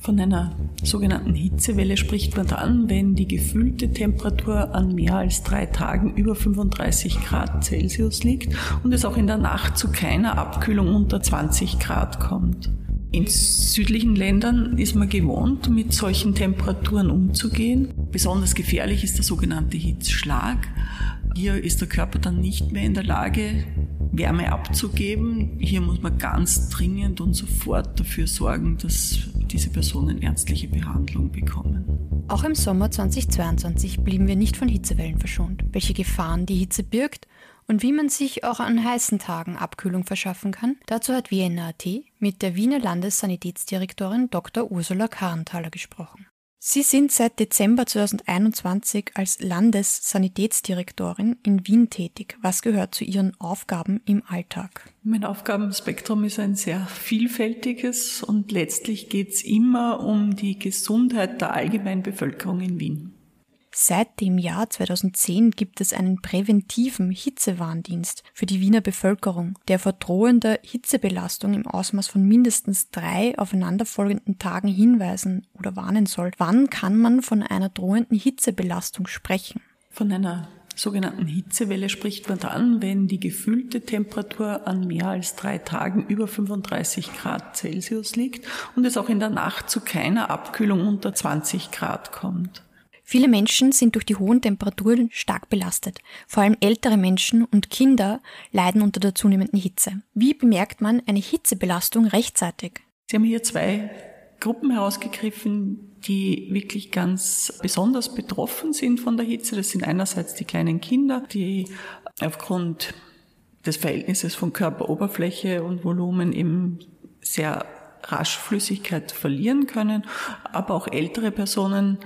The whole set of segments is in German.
Von einer sogenannten Hitzewelle spricht man dann, wenn die gefühlte Temperatur an mehr als drei Tagen über 35 Grad Celsius liegt und es auch in der Nacht zu keiner Abkühlung unter 20 Grad kommt. In südlichen Ländern ist man gewohnt, mit solchen Temperaturen umzugehen. Besonders gefährlich ist der sogenannte Hitzschlag. Hier ist der Körper dann nicht mehr in der Lage, Wärme abzugeben. Hier muss man ganz dringend und sofort dafür sorgen, dass diese Personen ärztliche Behandlung bekommen. Auch im Sommer 2022 blieben wir nicht von Hitzewellen verschont. Welche Gefahren die Hitze birgt und wie man sich auch an heißen Tagen Abkühlung verschaffen kann, dazu hat Vienna.at mit der Wiener Landessanitätsdirektorin Dr. Ursula Karenthaler gesprochen. Sie sind seit Dezember 2021 als Landessanitätsdirektorin in Wien tätig. Was gehört zu Ihren Aufgaben im Alltag? Mein Aufgabenspektrum ist ein sehr vielfältiges und letztlich geht es immer um die Gesundheit der allgemeinen Bevölkerung in Wien. Seit dem Jahr 2010 gibt es einen präventiven Hitzewarndienst für die Wiener Bevölkerung, der vor drohender Hitzebelastung im Ausmaß von mindestens drei aufeinanderfolgenden Tagen hinweisen oder warnen soll. Wann kann man von einer drohenden Hitzebelastung sprechen? Von einer sogenannten Hitzewelle spricht man dann, wenn die gefühlte Temperatur an mehr als drei Tagen über 35 Grad Celsius liegt und es auch in der Nacht zu keiner Abkühlung unter 20 Grad kommt. Viele Menschen sind durch die hohen Temperaturen stark belastet. Vor allem ältere Menschen und Kinder leiden unter der zunehmenden Hitze. Wie bemerkt man eine Hitzebelastung rechtzeitig? Sie haben hier zwei Gruppen herausgegriffen, die wirklich ganz besonders betroffen sind von der Hitze. Das sind einerseits die kleinen Kinder, die aufgrund des Verhältnisses von Körperoberfläche und Volumen eben sehr rasch Flüssigkeit verlieren können, aber auch ältere Personen,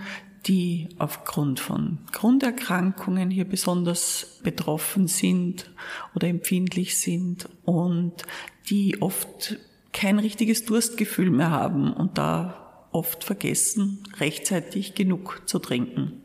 die aufgrund von Grunderkrankungen hier besonders betroffen sind oder empfindlich sind und die oft kein richtiges Durstgefühl mehr haben und da oft vergessen, rechtzeitig genug zu trinken.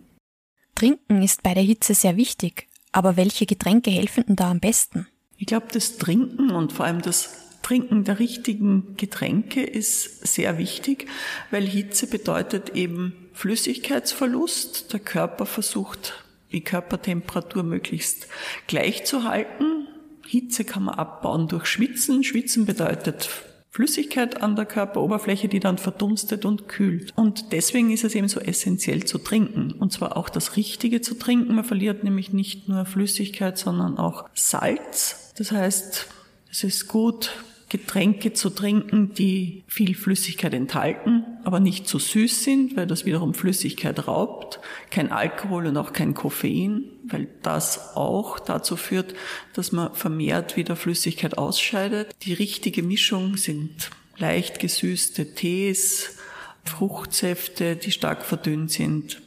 Trinken ist bei der Hitze sehr wichtig, aber welche Getränke helfen denn da am besten? Ich glaube, das Trinken und vor allem das Trinken der richtigen Getränke ist sehr wichtig, weil Hitze bedeutet eben Flüssigkeitsverlust. Der Körper versucht, die Körpertemperatur möglichst gleich zu halten. Hitze kann man abbauen durch Schwitzen. Schwitzen bedeutet Flüssigkeit an der Körperoberfläche, die dann verdunstet und kühlt. Und deswegen ist es eben so essentiell zu trinken. Und zwar auch das Richtige zu trinken. Man verliert nämlich nicht nur Flüssigkeit, sondern auch Salz. Das heißt, es ist gut, Getränke zu trinken, die viel Flüssigkeit enthalten, aber nicht zu süß sind, weil das wiederum Flüssigkeit raubt. Kein Alkohol und auch kein Koffein, weil das auch dazu führt, dass man vermehrt wieder Flüssigkeit ausscheidet. Die richtige Mischung sind leicht gesüßte Tees, Fruchtsäfte, die stark verdünnt sind,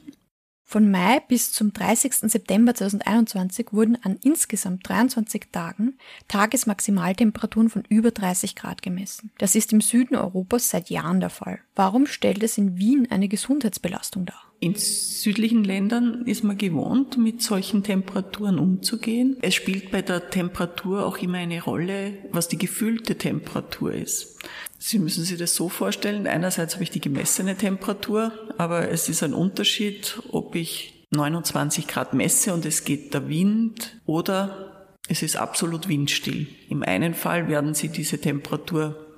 von Mai bis zum 30. September 2021 wurden an insgesamt 23 Tagen Tagesmaximaltemperaturen von über 30 Grad gemessen. Das ist im Süden Europas seit Jahren der Fall. Warum stellt es in Wien eine Gesundheitsbelastung dar? In südlichen Ländern ist man gewohnt, mit solchen Temperaturen umzugehen. Es spielt bei der Temperatur auch immer eine Rolle, was die gefühlte Temperatur ist. Sie müssen sich das so vorstellen, einerseits habe ich die gemessene Temperatur, aber es ist ein Unterschied, ob ich 29 Grad messe und es geht der Wind oder es ist absolut windstill. Im einen Fall werden Sie diese Temperatur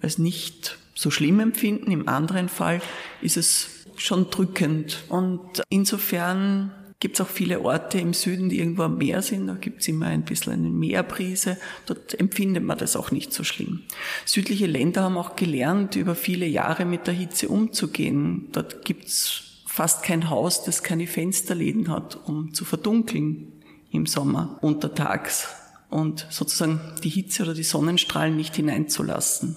als nicht so schlimm empfinden, im anderen Fall ist es schon drückend. Und insofern gibt es auch viele Orte im Süden, die irgendwo am Meer sind. Da gibt es immer ein bisschen eine Meerbrise. Dort empfindet man das auch nicht so schlimm. Südliche Länder haben auch gelernt, über viele Jahre mit der Hitze umzugehen. Dort gibt es fast kein Haus, das keine Fensterläden hat, um zu verdunkeln im Sommer untertags und sozusagen die Hitze oder die Sonnenstrahlen nicht hineinzulassen.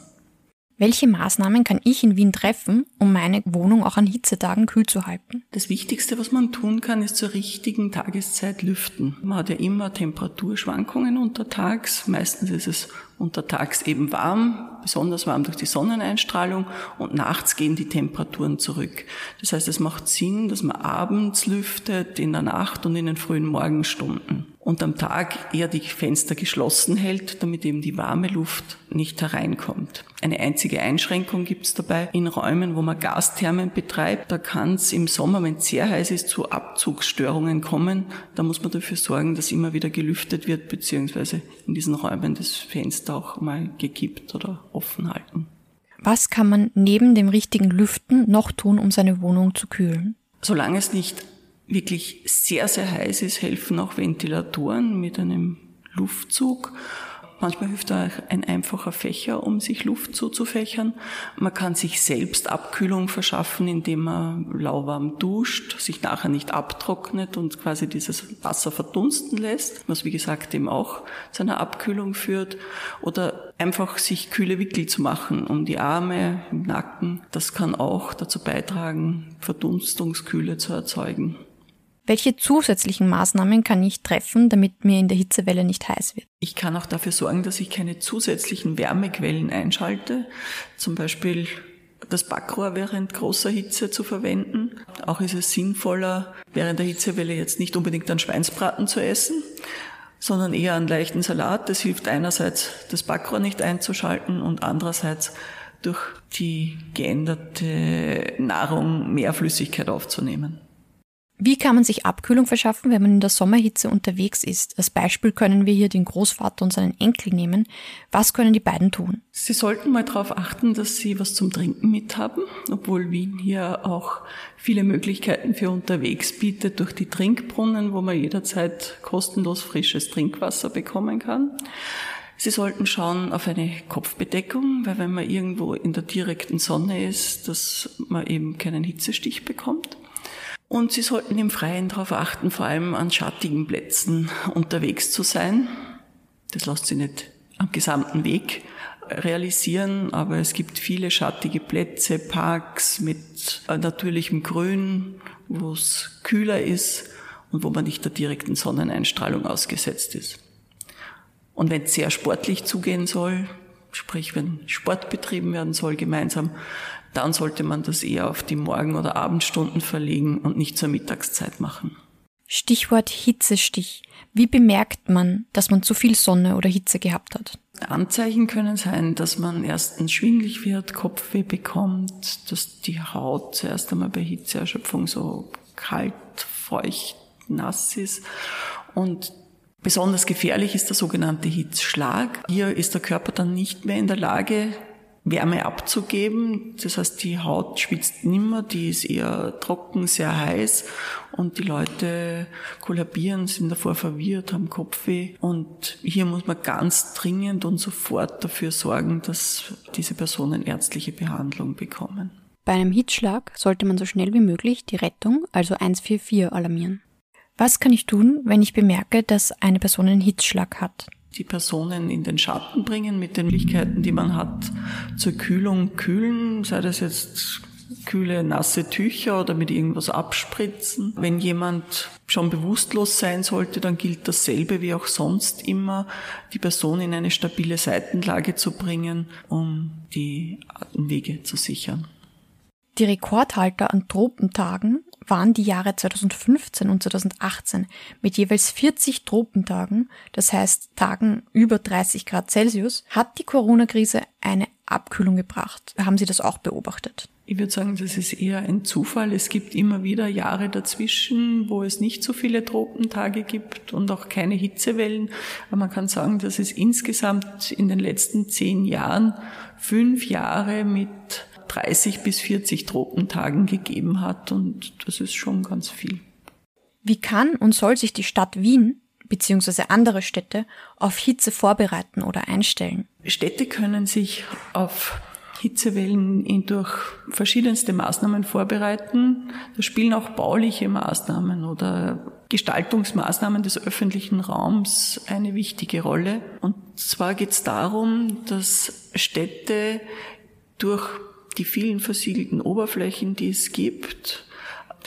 Welche Maßnahmen kann ich in Wien treffen, um meine Wohnung auch an Hitzetagen kühl zu halten? Das Wichtigste, was man tun kann, ist zur richtigen Tageszeit lüften. Man hat ja immer Temperaturschwankungen untertags. Meistens ist es untertags eben warm, besonders warm durch die Sonneneinstrahlung und nachts gehen die Temperaturen zurück. Das heißt, es macht Sinn, dass man abends lüftet, in der Nacht und in den frühen Morgenstunden und am Tag eher die Fenster geschlossen hält, damit eben die warme Luft nicht hereinkommt. Eine einzige Einschränkung gibt es dabei in Räumen, wo man Gasthermen betreibt. Da kann es im Sommer, wenn es sehr heiß ist, zu Abzugsstörungen kommen. Da muss man dafür sorgen, dass immer wieder gelüftet wird, beziehungsweise in diesen Räumen das Fenster auch mal gekippt oder offen halten. Was kann man neben dem richtigen Lüften noch tun, um seine Wohnung zu kühlen? Solange es nicht wirklich sehr, sehr heiß ist, helfen auch Ventilatoren mit einem Luftzug. Manchmal hilft auch ein einfacher Fächer, um sich Luft zuzufächern. Man kann sich selbst Abkühlung verschaffen, indem man lauwarm duscht, sich nachher nicht abtrocknet und quasi dieses Wasser verdunsten lässt, was wie gesagt eben auch zu einer Abkühlung führt. Oder einfach sich kühle Wickel zu machen um die Arme, im Nacken. Das kann auch dazu beitragen, Verdunstungskühle zu erzeugen. Welche zusätzlichen Maßnahmen kann ich treffen, damit mir in der Hitzewelle nicht heiß wird? Ich kann auch dafür sorgen, dass ich keine zusätzlichen Wärmequellen einschalte. Zum Beispiel das Backrohr während großer Hitze zu verwenden. Auch ist es sinnvoller, während der Hitzewelle jetzt nicht unbedingt einen Schweinsbraten zu essen, sondern eher einen leichten Salat. Das hilft einerseits, das Backrohr nicht einzuschalten und andererseits durch die geänderte Nahrung mehr Flüssigkeit aufzunehmen. Wie kann man sich Abkühlung verschaffen, wenn man in der Sommerhitze unterwegs ist? Als Beispiel können wir hier den Großvater und seinen Enkel nehmen. Was können die beiden tun? Sie sollten mal darauf achten, dass Sie was zum Trinken mithaben, obwohl Wien hier auch viele Möglichkeiten für unterwegs bietet durch die Trinkbrunnen, wo man jederzeit kostenlos frisches Trinkwasser bekommen kann. Sie sollten schauen auf eine Kopfbedeckung, weil wenn man irgendwo in der direkten Sonne ist, dass man eben keinen Hitzestich bekommt. Und Sie sollten im Freien darauf achten, vor allem an schattigen Plätzen unterwegs zu sein. Das lässt sich nicht am gesamten Weg realisieren, aber es gibt viele schattige Plätze, Parks mit natürlichem Grün, wo es kühler ist und wo man nicht der direkten Sonneneinstrahlung ausgesetzt ist. Und wenn es sehr sportlich zugehen soll, sprich wenn Sport betrieben werden soll gemeinsam, dann sollte man das eher auf die Morgen- oder Abendstunden verlegen und nicht zur Mittagszeit machen. Stichwort Hitzestich. Wie bemerkt man, dass man zu viel Sonne oder Hitze gehabt hat? Anzeichen können sein, dass man erstens schwindlig wird, Kopfweh bekommt, dass die Haut zuerst einmal bei Hitzeerschöpfung so kalt, feucht, nass ist und Besonders gefährlich ist der sogenannte Hitzschlag. Hier ist der Körper dann nicht mehr in der Lage, Wärme abzugeben. Das heißt, die Haut schwitzt nimmer, die ist eher trocken, sehr heiß und die Leute kollabieren, sind davor verwirrt, haben Kopfweh. Und hier muss man ganz dringend und sofort dafür sorgen, dass diese Personen ärztliche Behandlung bekommen. Bei einem Hitzschlag sollte man so schnell wie möglich die Rettung, also 144, alarmieren. Was kann ich tun, wenn ich bemerke, dass eine Person einen Hitzschlag hat? Die Personen in den Schatten bringen mit den Möglichkeiten, die man hat zur Kühlung kühlen, sei das jetzt kühle, nasse Tücher oder mit irgendwas abspritzen. Wenn jemand schon bewusstlos sein sollte, dann gilt dasselbe wie auch sonst immer, die Person in eine stabile Seitenlage zu bringen, um die Atemwege zu sichern. Die Rekordhalter an Tropentagen waren die Jahre 2015 und 2018 mit jeweils 40 Tropentagen, das heißt Tagen über 30 Grad Celsius, hat die Corona-Krise eine Abkühlung gebracht. Haben Sie das auch beobachtet? Ich würde sagen, das ist eher ein Zufall. Es gibt immer wieder Jahre dazwischen, wo es nicht so viele Tropentage gibt und auch keine Hitzewellen. Aber man kann sagen, dass es insgesamt in den letzten zehn Jahren fünf Jahre mit 30 bis 40 Tropentagen gegeben hat und das ist schon ganz viel. Wie kann und soll sich die Stadt Wien bzw. andere Städte auf Hitze vorbereiten oder einstellen? Städte können sich auf Hitzewellen durch verschiedenste Maßnahmen vorbereiten. Da spielen auch bauliche Maßnahmen oder Gestaltungsmaßnahmen des öffentlichen Raums eine wichtige Rolle. Und zwar geht es darum, dass Städte durch die vielen versiegelten Oberflächen, die es gibt,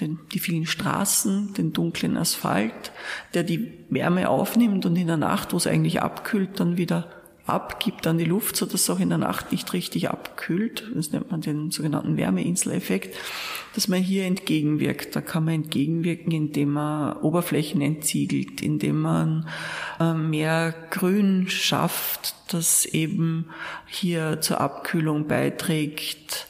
den, die vielen Straßen, den dunklen Asphalt, der die Wärme aufnimmt und in der Nacht, wo es eigentlich abkühlt, dann wieder abgibt an die Luft, so dass es auch in der Nacht nicht richtig abkühlt. Das nennt man den sogenannten Wärmeinseleffekt, dass man hier entgegenwirkt. Da kann man entgegenwirken, indem man Oberflächen entsiegelt, indem man äh, mehr Grün schafft, das eben hier zur Abkühlung beiträgt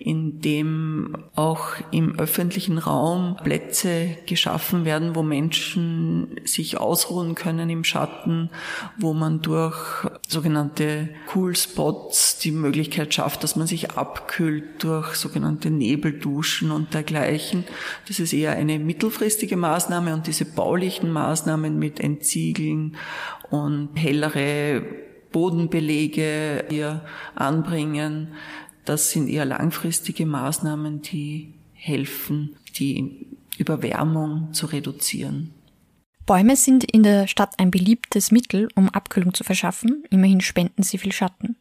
in dem auch im öffentlichen Raum Plätze geschaffen werden, wo Menschen sich ausruhen können im Schatten, wo man durch sogenannte Cool Spots die Möglichkeit schafft, dass man sich abkühlt durch sogenannte Nebelduschen und dergleichen. Das ist eher eine mittelfristige Maßnahme und diese baulichen Maßnahmen mit Entziegeln und hellere Bodenbelege hier anbringen, das sind eher langfristige Maßnahmen, die helfen, die Überwärmung zu reduzieren. Bäume sind in der Stadt ein beliebtes Mittel, um Abkühlung zu verschaffen. Immerhin spenden sie viel Schatten.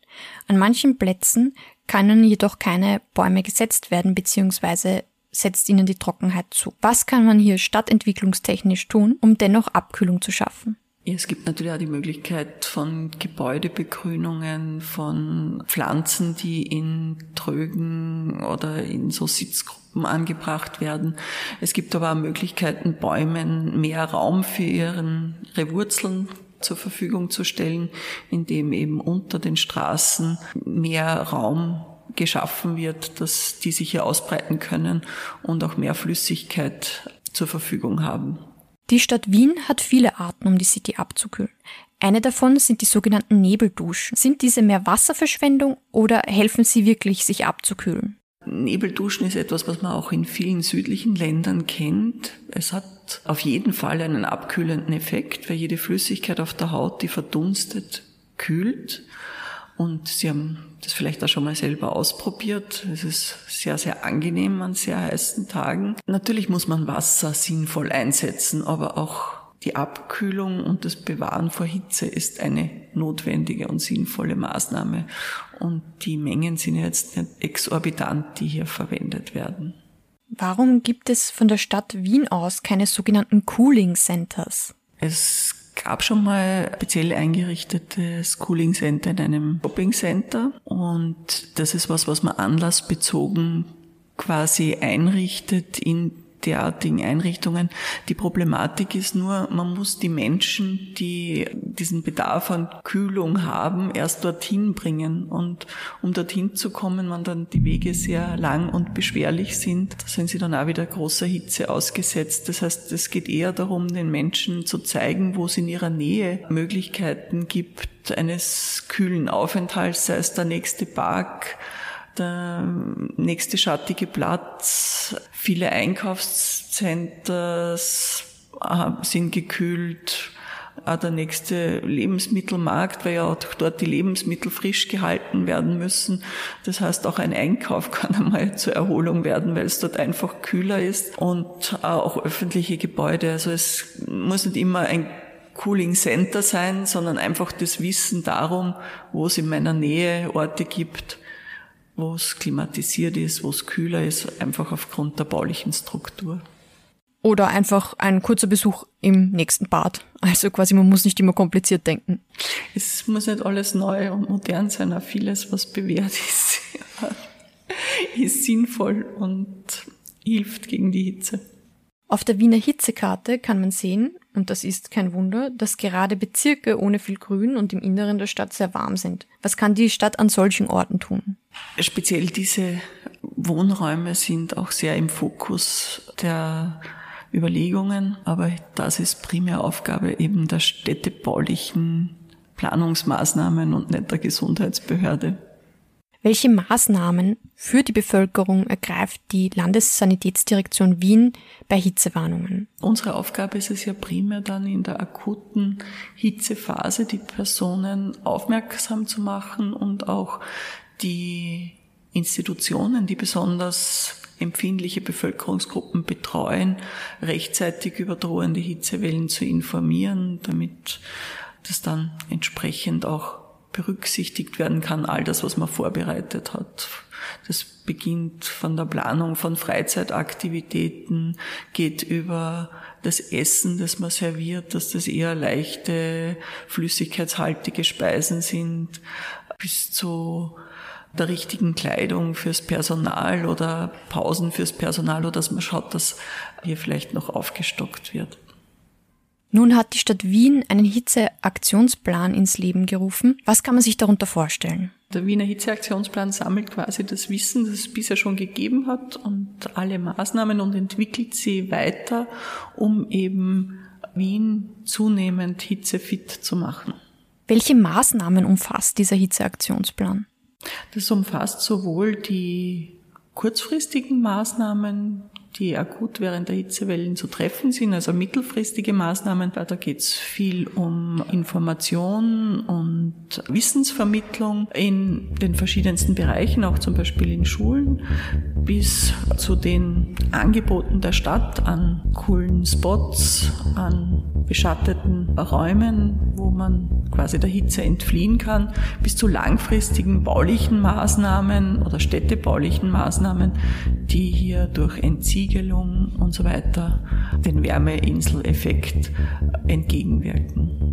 An manchen Plätzen können jedoch keine Bäume gesetzt werden, beziehungsweise setzt ihnen die Trockenheit zu. Was kann man hier stadtentwicklungstechnisch tun, um dennoch Abkühlung zu schaffen? Es gibt natürlich auch die Möglichkeit von Gebäudebegrünungen, von Pflanzen, die in Trögen oder in so Sitzgruppen angebracht werden. Es gibt aber auch Möglichkeiten, Bäumen mehr Raum für ihren Wurzeln zur Verfügung zu stellen, indem eben unter den Straßen mehr Raum geschaffen wird, dass die sich hier ausbreiten können und auch mehr Flüssigkeit zur Verfügung haben. Die Stadt Wien hat viele Arten, um die City abzukühlen. Eine davon sind die sogenannten Nebelduschen. Sind diese mehr Wasserverschwendung oder helfen sie wirklich, sich abzukühlen? Nebelduschen ist etwas, was man auch in vielen südlichen Ländern kennt. Es hat auf jeden Fall einen abkühlenden Effekt, weil jede Flüssigkeit auf der Haut, die verdunstet, kühlt. Und Sie haben das vielleicht auch schon mal selber ausprobiert. Es ist sehr, sehr angenehm an sehr heißen Tagen. Natürlich muss man Wasser sinnvoll einsetzen, aber auch die Abkühlung und das Bewahren vor Hitze ist eine notwendige und sinnvolle Maßnahme. Und die Mengen sind jetzt nicht exorbitant, die hier verwendet werden. Warum gibt es von der Stadt Wien aus keine sogenannten Cooling Centers? Es gab schon mal speziell eingerichtetes Cooling Center in einem Shopping Center und das ist was, was man anlassbezogen quasi einrichtet in derartigen Einrichtungen. Die Problematik ist nur, man muss die Menschen, die diesen Bedarf an Kühlung haben, erst dorthin bringen. Und um dorthin zu kommen, wenn dann die Wege sehr lang und beschwerlich sind, sind sie dann auch wieder großer Hitze ausgesetzt. Das heißt, es geht eher darum, den Menschen zu zeigen, wo es in ihrer Nähe Möglichkeiten gibt eines kühlen Aufenthalts, sei es der nächste Park, der nächste schattige Platz, viele Einkaufscenters äh, sind gekühlt, auch der nächste Lebensmittelmarkt, weil ja auch dort die Lebensmittel frisch gehalten werden müssen. Das heißt, auch ein Einkauf kann einmal zur Erholung werden, weil es dort einfach kühler ist und auch öffentliche Gebäude. Also es muss nicht immer ein Cooling Center sein, sondern einfach das Wissen darum, wo es in meiner Nähe Orte gibt, wo es klimatisiert ist, wo es kühler ist, einfach aufgrund der baulichen Struktur. Oder einfach ein kurzer Besuch im nächsten Bad. Also quasi, man muss nicht immer kompliziert denken. Es muss nicht alles neu und modern sein, auch vieles, was bewährt ist, ist sinnvoll und hilft gegen die Hitze. Auf der Wiener Hitzekarte kann man sehen, und das ist kein Wunder, dass gerade Bezirke ohne viel Grün und im Inneren der Stadt sehr warm sind. Was kann die Stadt an solchen Orten tun? Speziell diese Wohnräume sind auch sehr im Fokus der Überlegungen, aber das ist primär Aufgabe eben der städtebaulichen Planungsmaßnahmen und nicht der Gesundheitsbehörde. Welche Maßnahmen für die Bevölkerung ergreift die Landessanitätsdirektion Wien bei Hitzewarnungen? Unsere Aufgabe ist es ja primär dann in der akuten Hitzephase die Personen aufmerksam zu machen und auch die Institutionen, die besonders empfindliche Bevölkerungsgruppen betreuen, rechtzeitig über drohende Hitzewellen zu informieren, damit das dann entsprechend auch berücksichtigt werden kann, all das, was man vorbereitet hat. Das beginnt von der Planung von Freizeitaktivitäten, geht über das Essen, das man serviert, dass das eher leichte, flüssigkeitshaltige Speisen sind, bis zu der richtigen Kleidung fürs Personal oder Pausen fürs Personal oder dass man schaut, dass hier vielleicht noch aufgestockt wird. Nun hat die Stadt Wien einen Hitzeaktionsplan ins Leben gerufen. Was kann man sich darunter vorstellen? Der Wiener Hitzeaktionsplan sammelt quasi das Wissen, das es bisher schon gegeben hat und alle Maßnahmen und entwickelt sie weiter, um eben Wien zunehmend hitzefit zu machen. Welche Maßnahmen umfasst dieser Hitzeaktionsplan? Das umfasst sowohl die kurzfristigen Maßnahmen, die akut während der Hitzewellen zu treffen sind, also mittelfristige Maßnahmen. Da geht es viel um Information und Wissensvermittlung in den verschiedensten Bereichen, auch zum Beispiel in Schulen, bis zu den Angeboten der Stadt an coolen Spots, an beschatteten Räumen, wo man quasi der Hitze entfliehen kann, bis zu langfristigen baulichen Maßnahmen oder städtebaulichen Maßnahmen, die hier durch Entsiegelung und so weiter den Wärmeinseleffekt entgegenwirken.